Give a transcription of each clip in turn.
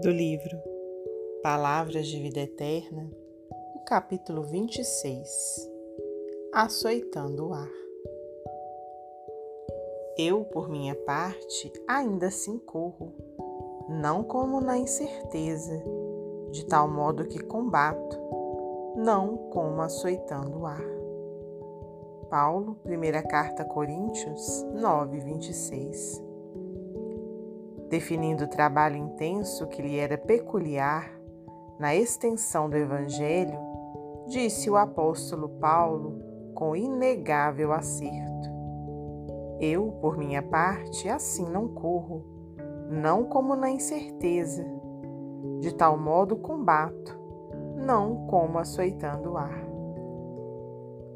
do livro Palavras de Vida Eterna, o capítulo 26 Açoitando o Ar. Eu, por minha parte, ainda assim corro, não como na incerteza, de tal modo que combato, não como açoitando o ar. Paulo, primeira carta a Coríntios 9, 26 definindo o trabalho intenso que lhe era peculiar na extensão do Evangelho, disse o apóstolo Paulo com inegável acerto: Eu, por minha parte, assim não corro, não como na incerteza, de tal modo combato, não como açoitando o ar.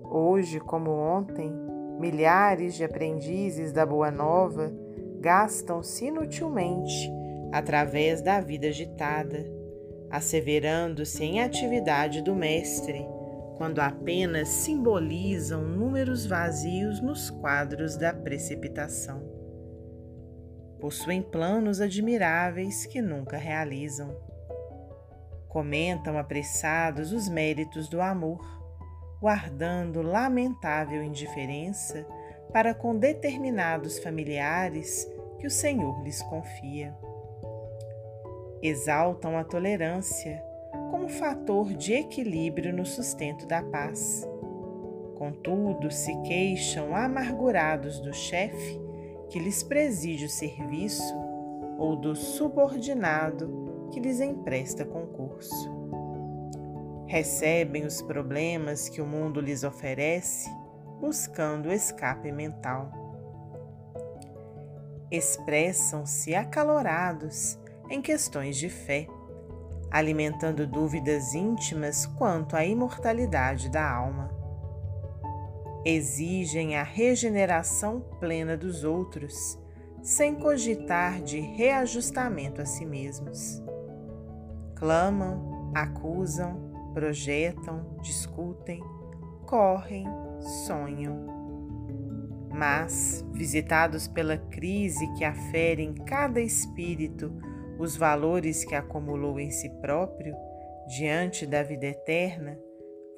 Hoje, como ontem, milhares de aprendizes da Boa Nova gastam-se inutilmente através da vida agitada, asseverando-se em atividade do Mestre, quando apenas simbolizam números vazios nos quadros da precipitação. Possuem planos admiráveis que nunca realizam. Comentam apressados os méritos do amor, guardando lamentável indiferença para com determinados familiares que o Senhor lhes confia. Exaltam a tolerância como fator de equilíbrio no sustento da paz. Contudo, se queixam amargurados do chefe que lhes preside o serviço ou do subordinado que lhes empresta concurso. Recebem os problemas que o mundo lhes oferece buscando escape mental. Expressam-se acalorados em questões de fé, alimentando dúvidas íntimas quanto à imortalidade da alma. Exigem a regeneração plena dos outros, sem cogitar de reajustamento a si mesmos. Clamam, acusam, projetam, discutem, correm, sonham. Mas, visitados pela crise que afere em cada espírito os valores que acumulou em si próprio, diante da vida eterna,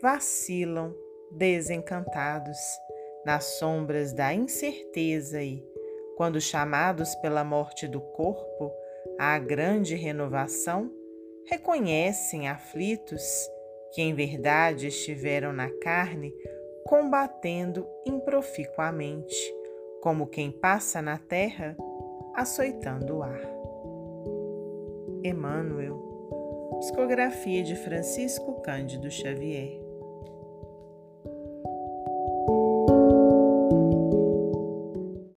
vacilam desencantados nas sombras da incerteza e, quando chamados pela morte do corpo à grande renovação, reconhecem aflitos que em verdade estiveram na carne combatendo improficuamente, como quem passa na terra açoitando o ar. Emmanuel, psicografia de Francisco Cândido Xavier.